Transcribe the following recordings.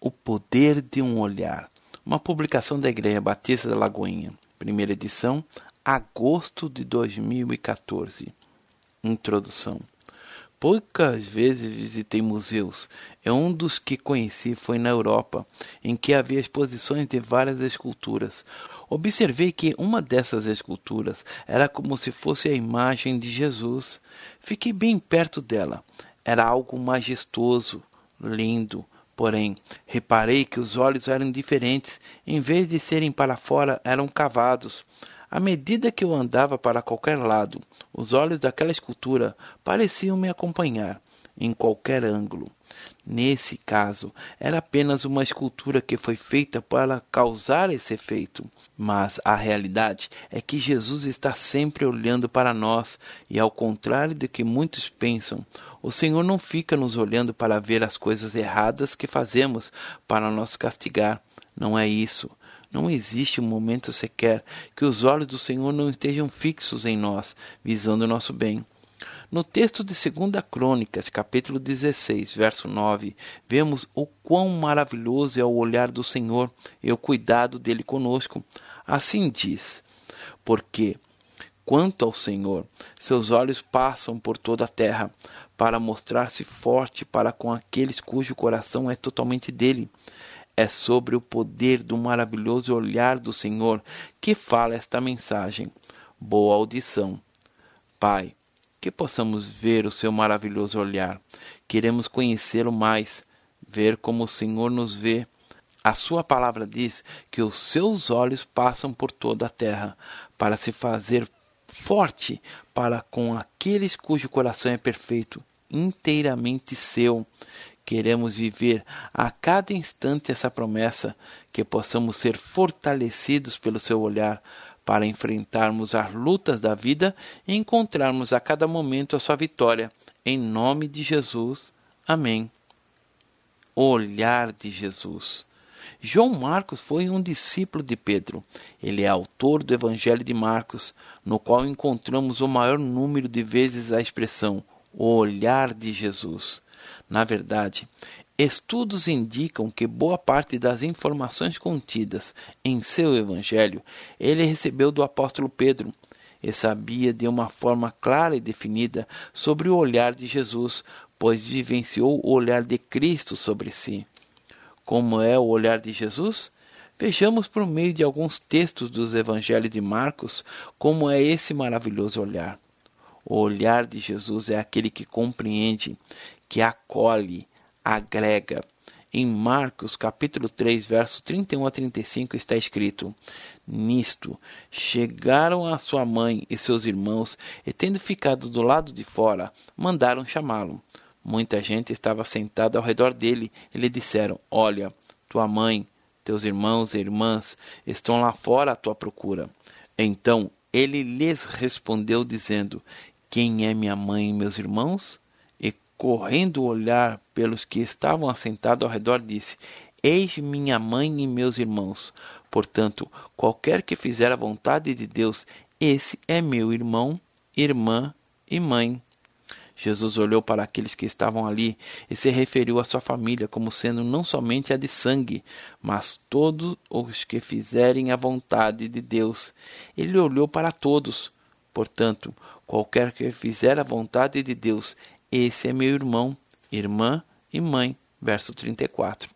O Poder de um Olhar. Uma publicação da Igreja Batista da Lagoinha. Primeira edição, agosto de 2014. Introdução. Poucas vezes visitei museus. É um dos que conheci foi na Europa, em que havia exposições de várias esculturas. Observei que uma dessas esculturas era como se fosse a imagem de Jesus. Fiquei bem perto dela. Era algo majestoso, lindo. Porém, reparei que os olhos eram diferentes. Em vez de serem para fora, eram cavados. À medida que eu andava para qualquer lado, os olhos daquela escultura pareciam me acompanhar em qualquer ângulo. Nesse caso, era apenas uma escultura que foi feita para causar esse efeito. Mas a realidade é que Jesus está sempre olhando para nós, e ao contrário do que muitos pensam, o Senhor não fica nos olhando para ver as coisas erradas que fazemos para nos castigar. Não é isso. Não existe um momento sequer que os olhos do Senhor não estejam fixos em nós, visando o nosso bem. No texto de 2 Crônicas, capítulo 16, verso 9, vemos o quão maravilhoso é o olhar do Senhor e o cuidado dele conosco. Assim diz: Porque, quanto ao Senhor, seus olhos passam por toda a terra, para mostrar-se forte para com aqueles cujo coração é totalmente dele é sobre o poder do maravilhoso olhar do Senhor que fala esta mensagem. Boa audição. Pai, que possamos ver o seu maravilhoso olhar. Queremos conhecê-lo mais, ver como o Senhor nos vê. A sua palavra diz que os seus olhos passam por toda a terra para se fazer forte para com aqueles cujo coração é perfeito, inteiramente seu. Queremos viver a cada instante essa promessa, que possamos ser fortalecidos pelo seu olhar para enfrentarmos as lutas da vida e encontrarmos a cada momento a sua vitória. Em nome de Jesus. Amém. Olhar de Jesus. João Marcos foi um discípulo de Pedro. Ele é autor do Evangelho de Marcos, no qual encontramos o maior número de vezes a expressão o olhar de Jesus. Na verdade, estudos indicam que boa parte das informações contidas em seu evangelho ele recebeu do apóstolo Pedro e sabia de uma forma clara e definida sobre o olhar de Jesus, pois vivenciou o olhar de Cristo sobre si. Como é o olhar de Jesus? Vejamos por meio de alguns textos dos evangelhos de Marcos como é esse maravilhoso olhar. O olhar de Jesus é aquele que compreende, que acolhe, agrega. Em Marcos capítulo 3, verso 31 a 35 está escrito: Nisto chegaram a sua mãe e seus irmãos, e tendo ficado do lado de fora, mandaram chamá-lo. Muita gente estava sentada ao redor dele e lhe disseram: Olha, tua mãe, teus irmãos e irmãs estão lá fora à tua procura. Então ele lhes respondeu, dizendo: Quem é minha mãe e meus irmãos? Correndo olhar pelos que estavam assentados ao redor, disse: Eis minha mãe e meus irmãos. Portanto, qualquer que fizer a vontade de Deus, esse é meu irmão, irmã e mãe. Jesus olhou para aqueles que estavam ali e se referiu à sua família como sendo não somente a de sangue, mas todos os que fizerem a vontade de Deus. Ele olhou para todos. Portanto, qualquer que fizer a vontade de Deus, esse é meu irmão, irmã e mãe. Verso 34.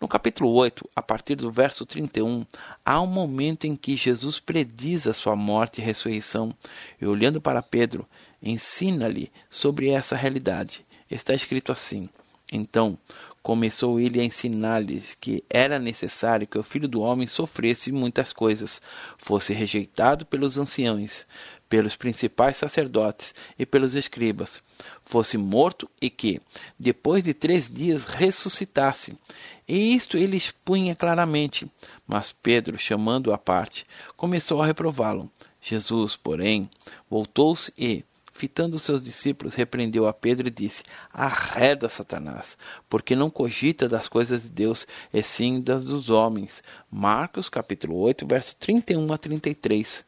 No capítulo 8, a partir do verso 31, há um momento em que Jesus prediz a sua morte e ressurreição, e olhando para Pedro, ensina-lhe sobre essa realidade. Está escrito assim: Então começou ele a ensinar-lhes que era necessário que o filho do homem sofresse muitas coisas, fosse rejeitado pelos anciãos, pelos principais sacerdotes e pelos escribas, fosse morto e que, depois de três dias, ressuscitasse. E isto ele expunha claramente. Mas Pedro, chamando-o à parte, começou a reprová-lo. Jesus, porém, voltou-se e, fitando seus discípulos, repreendeu a Pedro e disse: Arreda, Satanás, porque não cogita das coisas de Deus, e sim das dos homens. Marcos capítulo 8, verso 31 a 33.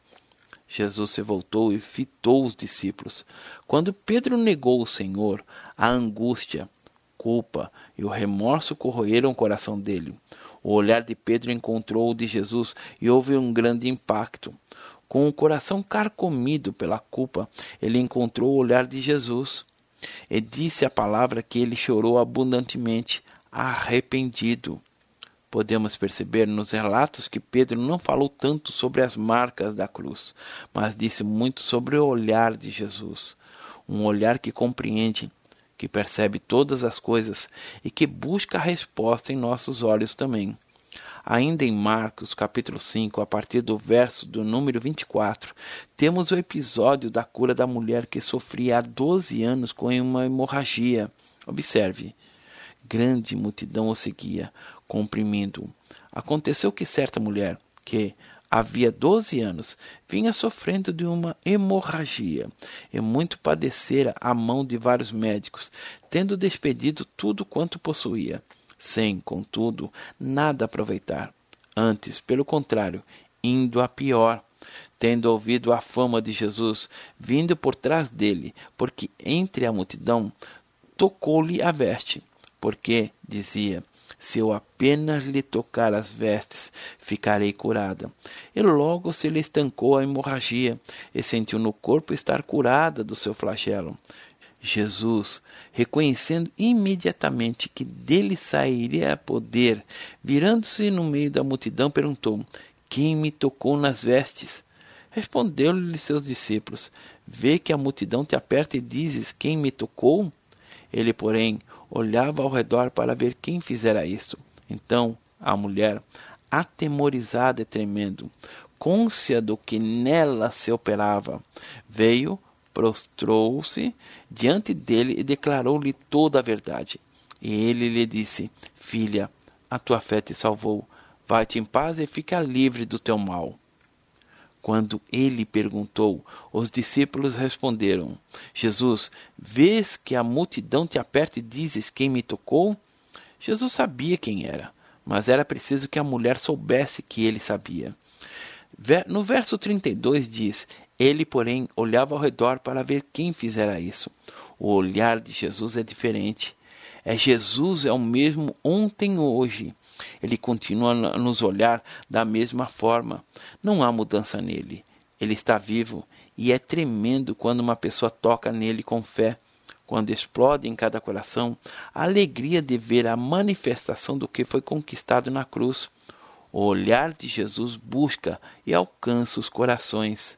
Jesus se voltou e fitou os discípulos. Quando Pedro negou o Senhor, a angústia, culpa e o remorso corroeram o coração dele. O olhar de Pedro encontrou o de Jesus e houve um grande impacto. Com o coração carcomido pela culpa, ele encontrou o olhar de Jesus. E disse a palavra que ele chorou abundantemente, arrependido. Podemos perceber nos relatos que Pedro não falou tanto sobre as marcas da cruz, mas disse muito sobre o olhar de Jesus. Um olhar que compreende, que percebe todas as coisas e que busca a resposta em nossos olhos também. Ainda em Marcos, capítulo 5, a partir do verso do número 24, temos o episódio da cura da mulher que sofria há 12 anos com uma hemorragia. Observe. Grande multidão o seguia, comprimindo-o. Aconteceu que certa mulher, que havia doze anos, vinha sofrendo de uma hemorragia e muito padecera a mão de vários médicos, tendo despedido tudo quanto possuía, sem, contudo, nada aproveitar. Antes, pelo contrário, indo a pior, tendo ouvido a fama de Jesus, vindo por trás dele, porque entre a multidão tocou-lhe a veste, porque, dizia, se eu apenas lhe tocar as vestes, ficarei curada. E logo se lhe estancou a hemorragia e sentiu no corpo estar curada do seu flagelo. Jesus, reconhecendo imediatamente que dele sairia poder, virando-se no meio da multidão, perguntou: Quem me tocou nas vestes? Respondeu-lhe seus discípulos: Vê que a multidão te aperta e dizes: Quem me tocou? Ele, porém, olhava ao redor para ver quem fizera isso. Então a mulher, atemorizada e tremendo, côncia do que nela se operava, veio, prostrou-se diante dele e declarou-lhe toda a verdade. E ele lhe disse: Filha, a tua fé te salvou. Vai-te em paz e fica livre do teu mal. Quando ele perguntou, os discípulos responderam: Jesus, vês que a multidão te aperta e dizes quem me tocou? Jesus sabia quem era, mas era preciso que a mulher soubesse que ele sabia. No verso 32 diz: Ele, porém, olhava ao redor para ver quem fizera isso. O olhar de Jesus é diferente. É Jesus é o mesmo ontem e hoje. Ele continua a nos olhar da mesma forma. Não há mudança nele. Ele está vivo e é tremendo quando uma pessoa toca nele com fé, quando explode em cada coração a alegria de ver a manifestação do que foi conquistado na cruz. O olhar de Jesus busca e alcança os corações.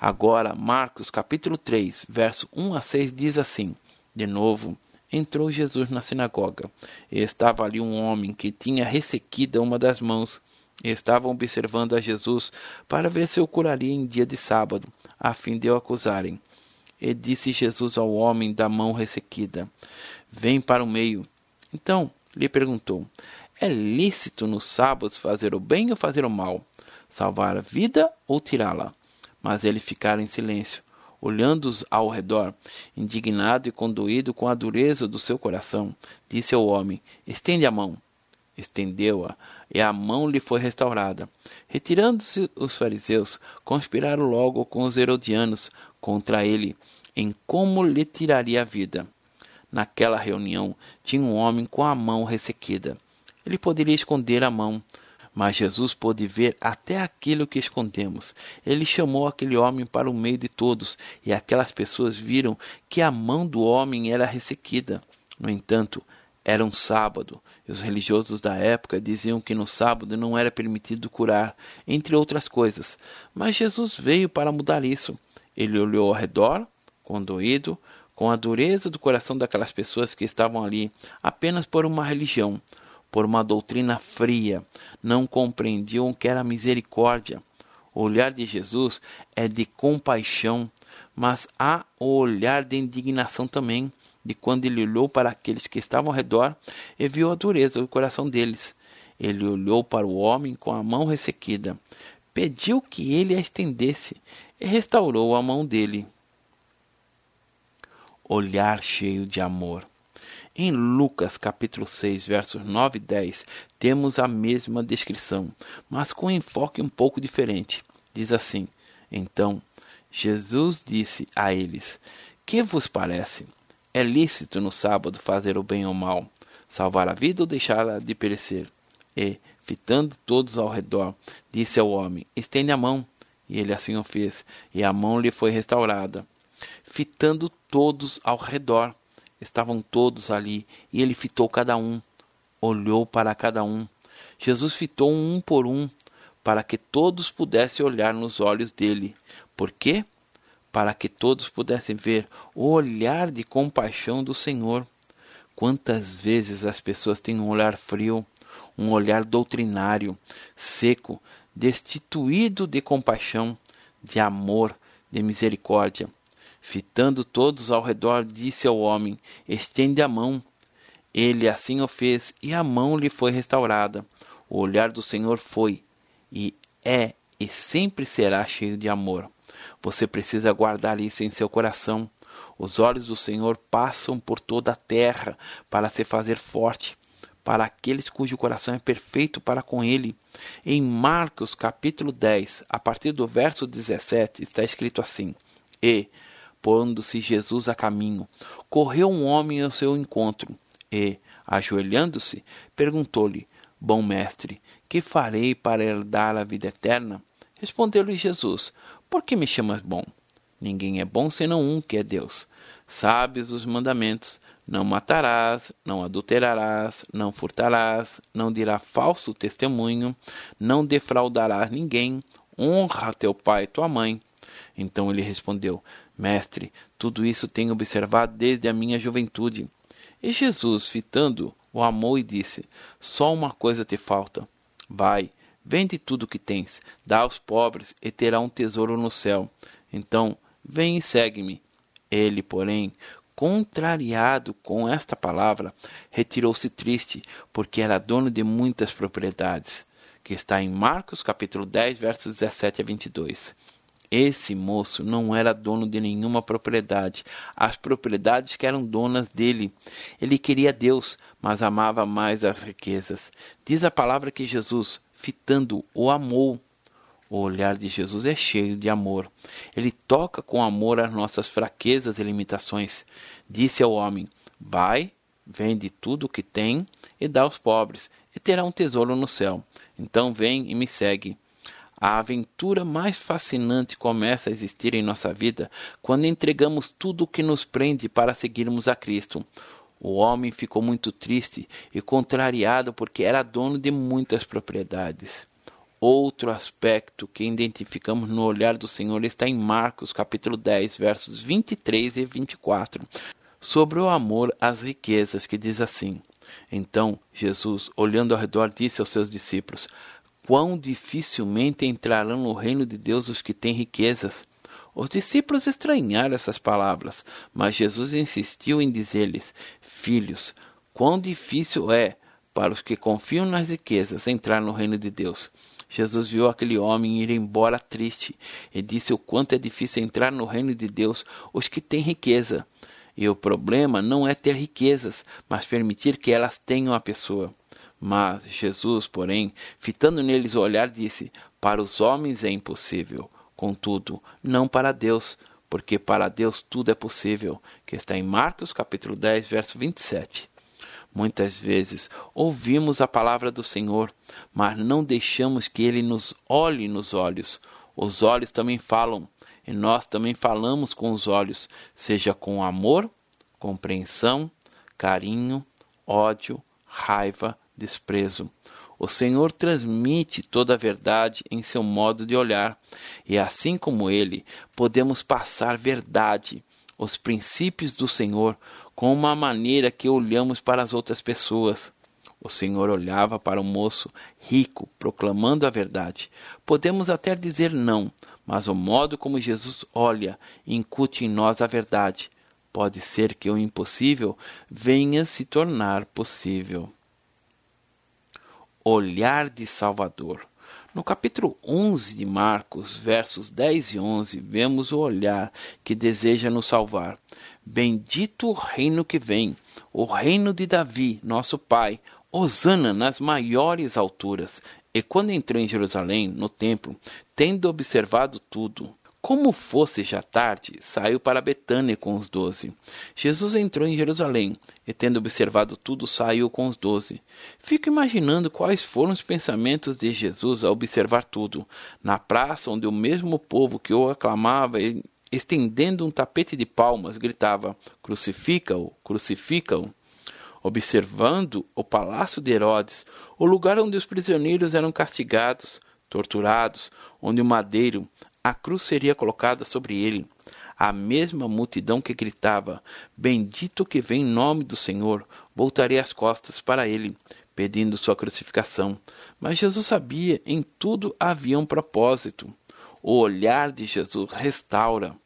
Agora, Marcos capítulo 3, verso 1 a 6 diz assim: De novo, entrou Jesus na sinagoga. E estava ali um homem que tinha ressequida uma das mãos. E estavam observando a Jesus para ver se o curaria em dia de sábado, a fim de o acusarem. E disse Jesus ao homem da mão ressequida: Vem para o meio. Então lhe perguntou: É lícito no sábado fazer o bem ou fazer o mal? Salvar a vida ou tirá-la? Mas ele ficara em silêncio olhando-os ao redor, indignado e condoído com a dureza do seu coração, disse ao homem: Estende a mão. Estendeu-a, e a mão lhe foi restaurada. Retirando-se os fariseus, conspiraram logo com os herodianos contra ele, em como lhe tiraria a vida. Naquela reunião tinha um homem com a mão ressequida. Ele poderia esconder a mão, mas Jesus pôde ver até aquilo que escondemos. Ele chamou aquele homem para o meio de todos, e aquelas pessoas viram que a mão do homem era ressequida. No entanto, era um sábado, e os religiosos da época diziam que no sábado não era permitido curar, entre outras coisas. Mas Jesus veio para mudar isso. Ele olhou ao redor, condoído, com a dureza do coração daquelas pessoas que estavam ali apenas por uma religião por uma doutrina fria, não compreendiam o que era misericórdia. O olhar de Jesus é de compaixão, mas há o olhar de indignação também, de quando ele olhou para aqueles que estavam ao redor e viu a dureza do coração deles. Ele olhou para o homem com a mão ressequida, pediu que ele a estendesse e restaurou a mão dele. Olhar cheio de amor. Em Lucas capítulo 6, versos 9 e 10, temos a mesma descrição, mas com um enfoque um pouco diferente. Diz assim: Então Jesus disse a eles: Que vos parece? É lícito no sábado fazer o bem ou mal, salvar a vida ou deixá-la de perecer. E, fitando todos ao redor, disse ao homem: Estende a mão. E ele assim o fez, e a mão lhe foi restaurada. Fitando todos ao redor, estavam todos ali, e ele fitou cada um, olhou para cada um. Jesus fitou um por um, para que todos pudessem olhar nos olhos dele. Por quê? Para que todos pudessem ver o olhar de compaixão do Senhor. Quantas vezes as pessoas têm um olhar frio, um olhar doutrinário, seco, destituído de compaixão, de amor, de misericórdia. Fitando todos ao redor, disse ao homem: Estende a mão. Ele assim o fez, e a mão lhe foi restaurada. O olhar do Senhor foi, e é, e sempre será cheio de amor. Você precisa guardar isso em seu coração. Os olhos do Senhor passam por toda a terra para se fazer forte, para aqueles cujo coração é perfeito para com Ele. Em Marcos capítulo 10, a partir do verso 17, está escrito assim: E, pondo-se Jesus a caminho, correu um homem ao seu encontro, e, ajoelhando-se, perguntou-lhe: Bom mestre, que farei para herdar a vida eterna? Respondeu-lhe Jesus: Por que me chamas bom? Ninguém é bom senão um, que é Deus. Sabes os mandamentos: não matarás, não adulterarás, não furtarás, não dirá falso testemunho, não defraudarás ninguém, honra teu pai e tua mãe. Então ele respondeu: Mestre, tudo isso tenho observado desde a minha juventude. E Jesus, fitando, o amou e disse: Só uma coisa te falta. Vai, vende tudo o que tens, dá aos pobres e terá um tesouro no céu. Então, vem e segue-me. Ele, porém, contrariado com esta palavra, retirou-se triste, porque era dono de muitas propriedades, que está em Marcos capítulo 10, versos 17 a 22. Esse moço não era dono de nenhuma propriedade, as propriedades que eram donas dele. Ele queria Deus, mas amava mais as riquezas. Diz a palavra que Jesus, fitando, o amou o olhar de Jesus é cheio de amor. Ele toca com amor as nossas fraquezas e limitações. Disse ao homem: Vai, vende tudo o que tem e dá aos pobres, e terá um tesouro no céu. Então vem e me segue. A aventura mais fascinante começa a existir em nossa vida quando entregamos tudo o que nos prende para seguirmos a Cristo. O homem ficou muito triste e contrariado porque era dono de muitas propriedades. Outro aspecto que identificamos no olhar do Senhor está em Marcos capítulo 10, versos 23 e 24, sobre o amor às riquezas, que diz assim: Então Jesus, olhando ao redor, disse aos seus discípulos: Quão dificilmente entrarão no reino de Deus os que têm riquezas. Os discípulos estranharam essas palavras, mas Jesus insistiu em dizer-lhes: Filhos, quão difícil é para os que confiam nas riquezas entrar no reino de Deus. Jesus viu aquele homem ir embora triste e disse o quanto é difícil entrar no reino de Deus os que têm riqueza. E o problema não é ter riquezas, mas permitir que elas tenham a pessoa. Mas Jesus, porém, fitando neles o olhar, disse: Para os homens é impossível, contudo, não para Deus, porque para Deus tudo é possível, que está em Marcos capítulo 10, verso 27. Muitas vezes ouvimos a palavra do Senhor, mas não deixamos que Ele nos olhe nos olhos. Os olhos também falam, e nós também falamos com os olhos, seja com amor, compreensão, carinho, ódio, raiva, desprezo. O Senhor transmite toda a verdade em seu modo de olhar, e assim como ele, podemos passar verdade, os princípios do Senhor, com uma maneira que olhamos para as outras pessoas. O Senhor olhava para o moço rico, proclamando a verdade. Podemos até dizer não, mas o modo como Jesus olha incute em nós a verdade. Pode ser que o impossível venha se tornar possível. Olhar de Salvador. No capítulo 11 de Marcos, versos 10 e 11, vemos o olhar que deseja nos salvar. Bendito o reino que vem, o reino de Davi, nosso pai, Osana nas maiores alturas. E quando entrou em Jerusalém, no templo, tendo observado tudo, Como fosse já tarde, saiu para Betânia com os doze. Jesus entrou em Jerusalém e, tendo observado tudo, saiu com os doze. Fico imaginando quais foram os pensamentos de Jesus ao observar tudo. Na praça, onde o mesmo povo que o aclamava, estendendo um tapete de palmas, gritava: Crucifica-o, crucifica-o. Observando o palácio de Herodes, o lugar onde os prisioneiros eram castigados, torturados, onde o madeiro a cruz seria colocada sobre ele. A mesma multidão que gritava: Bendito que vem em nome do Senhor, voltaria as costas para ele, pedindo sua crucificação. Mas Jesus sabia, em tudo havia um propósito. O olhar de Jesus restaura,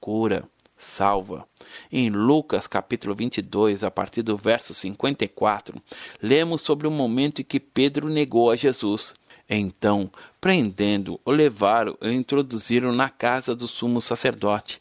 cura, salva. Em Lucas capítulo 22, a partir do verso 54, lemos sobre o momento em que Pedro negou a Jesus. Então, prendendo, o levaram e introduziram na casa do sumo sacerdote.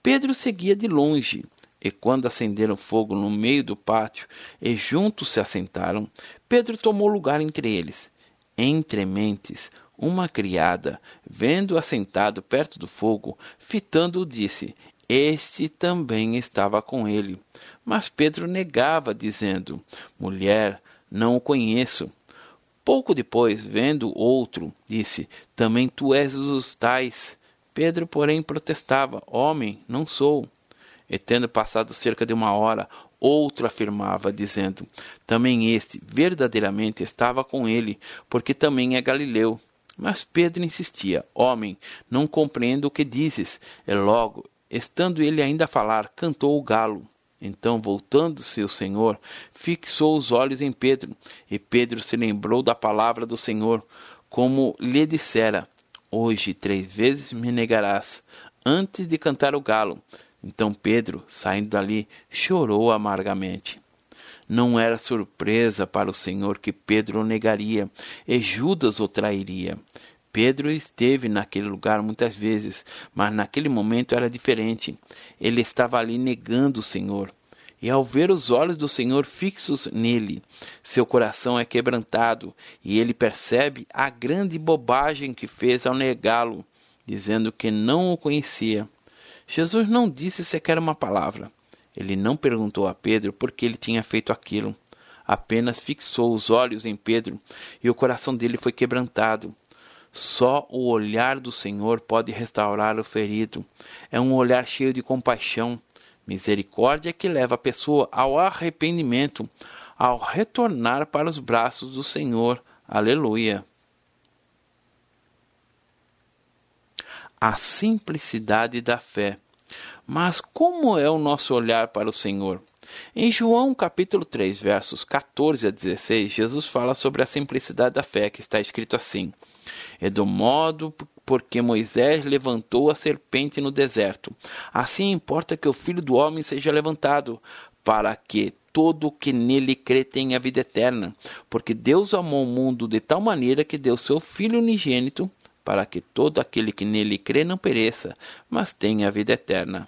Pedro seguia de longe, e quando acenderam fogo no meio do pátio e juntos se assentaram, Pedro tomou lugar entre eles. Entre mentes, uma criada, vendo-o assentado perto do fogo, fitando-o, disse: Este também estava com ele. Mas Pedro negava, dizendo: Mulher, não o conheço. Pouco depois, vendo outro, disse: Também tu és dos tais. Pedro, porém, protestava: Homem, não sou. E tendo passado cerca de uma hora, outro afirmava, dizendo: Também este verdadeiramente estava com ele, porque também é galileu. Mas Pedro insistia: Homem, não compreendo o que dizes. E logo, estando ele ainda a falar, cantou o galo. Então, voltando-se o Senhor, fixou os olhos em Pedro, e Pedro se lembrou da palavra do Senhor, como lhe dissera: Hoje três vezes me negarás, antes de cantar o galo. Então Pedro, saindo dali, chorou amargamente. Não era surpresa para o Senhor que Pedro o negaria e Judas o trairia. Pedro esteve naquele lugar muitas vezes, mas naquele momento era diferente. Ele estava ali negando o Senhor. E ao ver os olhos do Senhor fixos nele, seu coração é quebrantado e ele percebe a grande bobagem que fez ao negá-lo, dizendo que não o conhecia. Jesus não disse sequer uma palavra. Ele não perguntou a Pedro por que ele tinha feito aquilo. Apenas fixou os olhos em Pedro e o coração dele foi quebrantado. Só o olhar do Senhor pode restaurar o ferido. É um olhar cheio de compaixão, misericórdia que leva a pessoa ao arrependimento, ao retornar para os braços do Senhor. Aleluia. A simplicidade da fé. Mas como é o nosso olhar para o Senhor? Em João capítulo 3, versos 14 a 16, Jesus fala sobre a simplicidade da fé, que está escrito assim: é do modo porque Moisés levantou a serpente no deserto. Assim importa que o Filho do Homem seja levantado, para que todo o que nele crê tenha vida eterna. Porque Deus amou o mundo de tal maneira que deu seu Filho unigênito, para que todo aquele que nele crê não pereça, mas tenha vida eterna.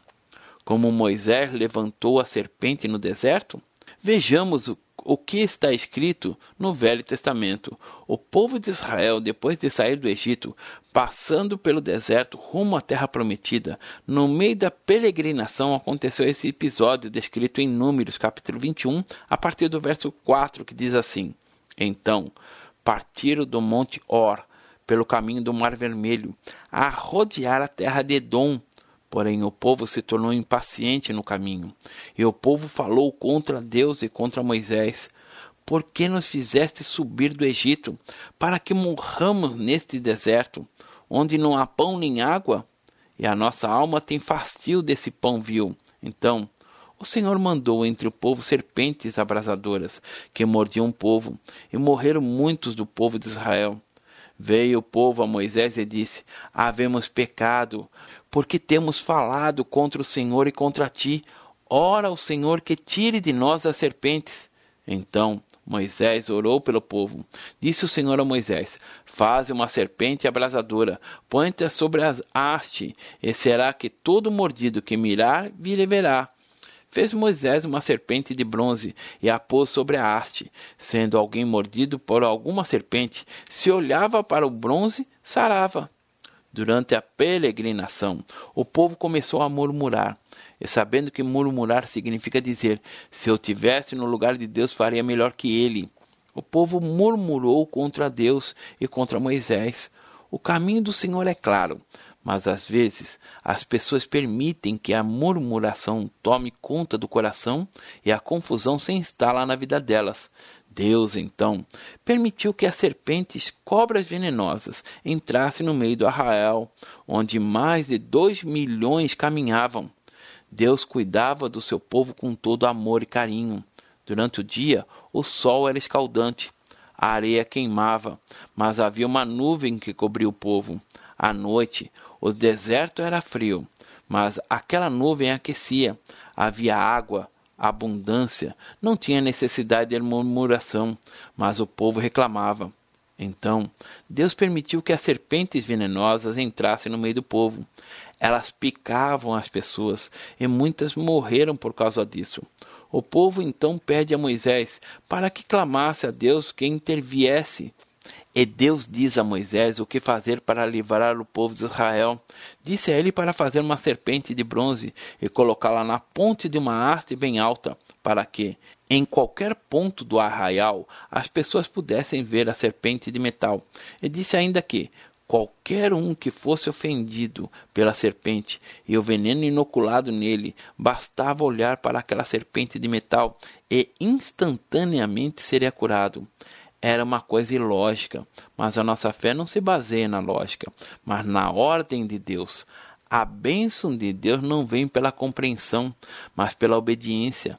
Como Moisés levantou a serpente no deserto, vejamos o o que está escrito no Velho Testamento. O povo de Israel, depois de sair do Egito, passando pelo deserto rumo à terra prometida, no meio da peregrinação aconteceu esse episódio descrito em Números, capítulo 21, a partir do verso 4, que diz assim: Então partiram do monte Or, pelo caminho do Mar Vermelho, a rodear a terra de Edom, Porém, o povo se tornou impaciente no caminho, e o povo falou contra Deus e contra Moisés. Por que nos fizeste subir do Egito, para que morramos neste deserto, onde não há pão nem água? E a nossa alma tem fastio desse pão vil. Então, o Senhor mandou entre o povo serpentes abrasadoras, que mordiam o povo, e morreram muitos do povo de Israel. Veio o povo a Moisés e disse: Havemos pecado, porque temos falado contra o Senhor e contra ti. Ora ao Senhor que tire de nós as serpentes. Então Moisés orou pelo povo. Disse o Senhor a Moisés: Faze uma serpente abrasadora, põe-te sobre as haste, e será que todo mordido que mirar verá. Fez Moisés uma serpente de bronze e a pôs sobre a haste. Sendo alguém mordido por alguma serpente, se olhava para o bronze, sarava. Durante a peregrinação, o povo começou a murmurar. E sabendo que murmurar significa dizer: se eu tivesse no lugar de Deus, faria melhor que ele. O povo murmurou contra Deus e contra Moisés. O caminho do Senhor é claro, mas às vezes as pessoas permitem que a murmuração tome conta do coração e a confusão se instala na vida delas. Deus, então, permitiu que as serpentes, cobras venenosas, entrassem no meio do arraial, onde mais de dois milhões caminhavam. Deus cuidava do seu povo com todo amor e carinho. Durante o dia, o sol era escaldante, a areia queimava, mas havia uma nuvem que cobria o povo. À noite, o deserto era frio, mas aquela nuvem aquecia. Havia água, abundância, não tinha necessidade de murmuração, mas o povo reclamava. Então, Deus permitiu que as serpentes venenosas entrassem no meio do povo. Elas picavam as pessoas e muitas morreram por causa disso. O povo então pede a Moisés para que clamasse a Deus que interviesse. E Deus diz a Moisés o que fazer para livrar o povo de Israel. Disse a ele para fazer uma serpente de bronze e colocá-la na ponte de uma haste bem alta, para que, em qualquer ponto do arraial, as pessoas pudessem ver a serpente de metal. E disse ainda que, qualquer um que fosse ofendido pela serpente e o veneno inoculado nele, bastava olhar para aquela serpente de metal e instantaneamente seria curado era uma coisa ilógica, mas a nossa fé não se baseia na lógica, mas na ordem de Deus. A bênção de Deus não vem pela compreensão, mas pela obediência.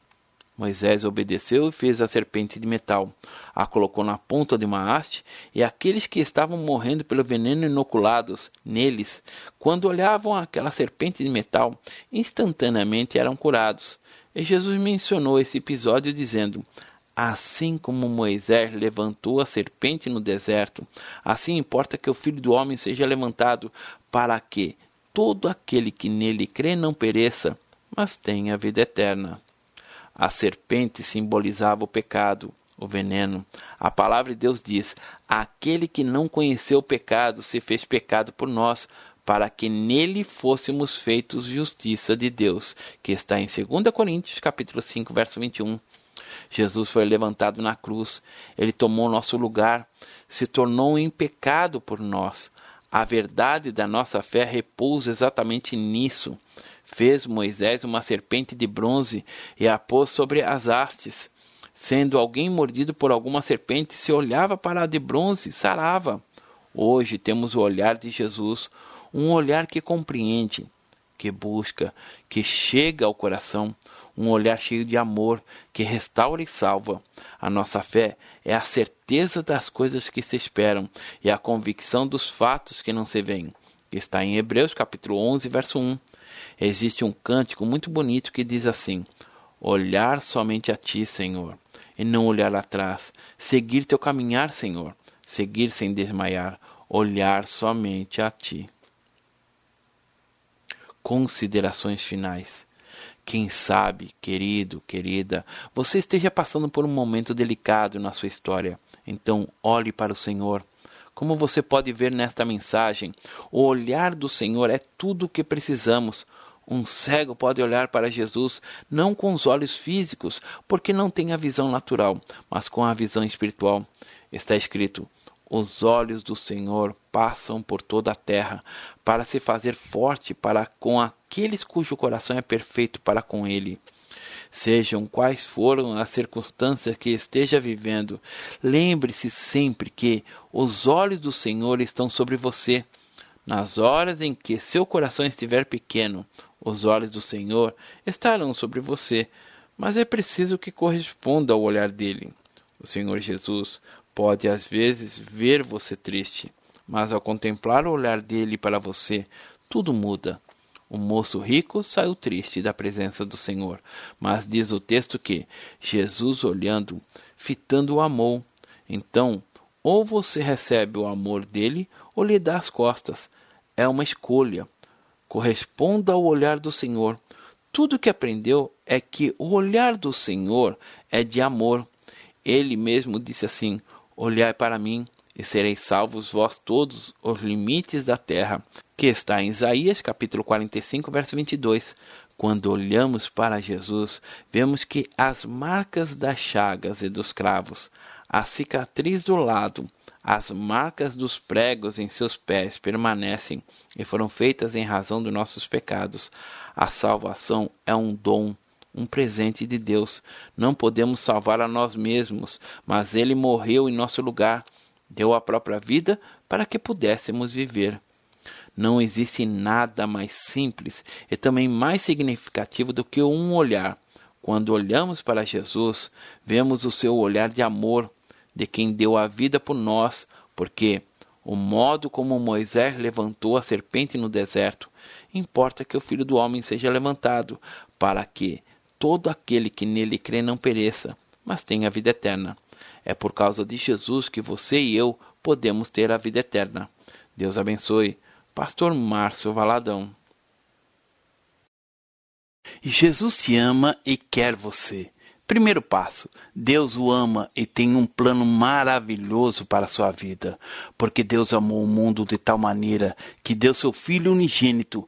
Moisés obedeceu e fez a serpente de metal. A colocou na ponta de uma haste, e aqueles que estavam morrendo pelo veneno inoculados neles, quando olhavam aquela serpente de metal, instantaneamente eram curados. E Jesus mencionou esse episódio dizendo: Assim como Moisés levantou a serpente no deserto, assim importa que o Filho do Homem seja levantado, para que todo aquele que nele crê não pereça, mas tenha vida eterna. A serpente simbolizava o pecado, o veneno. A palavra de Deus diz: Aquele que não conheceu o pecado se fez pecado por nós, para que nele fôssemos feitos justiça de Deus, que está em 2 Coríntios, capítulo 5, verso 21. Jesus foi levantado na cruz, ele tomou nosso lugar, se tornou em pecado por nós. A verdade da nossa fé repousa exatamente nisso. Fez Moisés uma serpente de bronze e a pôs sobre as hastes. Sendo alguém mordido por alguma serpente, se olhava para a de bronze, sarava. Hoje temos o olhar de Jesus, um olhar que compreende, que busca, que chega ao coração, um olhar cheio de amor que restaura e salva. A nossa fé é a certeza das coisas que se esperam e a convicção dos fatos que não se veem. Está em Hebreus capítulo 11, verso 1. Existe um cântico muito bonito que diz assim: Olhar somente a ti, Senhor, e não olhar atrás. Seguir teu caminhar, Senhor. Seguir sem desmaiar. Olhar somente a ti. Considerações finais. Quem sabe, querido, querida, você esteja passando por um momento delicado na sua história. Então, olhe para o Senhor. Como você pode ver nesta mensagem, o olhar do Senhor é tudo o que precisamos. Um cego pode olhar para Jesus não com os olhos físicos, porque não tem a visão natural, mas com a visão espiritual. Está escrito: os olhos do Senhor passam por toda a terra, para se fazer forte para com aqueles cujo coração é perfeito para com Ele. Sejam quais foram as circunstâncias que esteja vivendo, lembre-se sempre que os olhos do Senhor estão sobre você. Nas horas em que seu coração estiver pequeno, os olhos do Senhor estarão sobre você, mas é preciso que corresponda ao olhar dele. O Senhor Jesus Pode às vezes ver você triste, mas ao contemplar o olhar dele para você, tudo muda. O moço rico saiu triste da presença do Senhor, mas diz o texto que Jesus, olhando, fitando, o amou. Então, ou você recebe o amor dele ou lhe dá as costas. É uma escolha. Corresponda ao olhar do Senhor. Tudo que aprendeu é que o olhar do Senhor é de amor. Ele mesmo disse assim: Olhai para mim e sereis salvos vós todos os limites da terra, que está em Isaías capítulo 45, verso 22. Quando olhamos para Jesus, vemos que as marcas das chagas e dos cravos, a cicatriz do lado, as marcas dos pregos em seus pés permanecem e foram feitas em razão dos nossos pecados. A salvação é um dom, um presente de Deus. Não podemos salvar a nós mesmos, mas Ele morreu em nosso lugar, deu a própria vida para que pudéssemos viver. Não existe nada mais simples e também mais significativo do que um olhar. Quando olhamos para Jesus, vemos o seu olhar de amor, de quem deu a vida por nós, porque o modo como Moisés levantou a serpente no deserto, importa que o Filho do Homem seja levantado, para que todo aquele que nele crê não pereça, mas tenha a vida eterna. É por causa de Jesus que você e eu podemos ter a vida eterna. Deus abençoe. Pastor Márcio Valadão. Jesus te ama e quer você. Primeiro passo: Deus o ama e tem um plano maravilhoso para a sua vida, porque Deus amou o mundo de tal maneira que deu seu Filho unigênito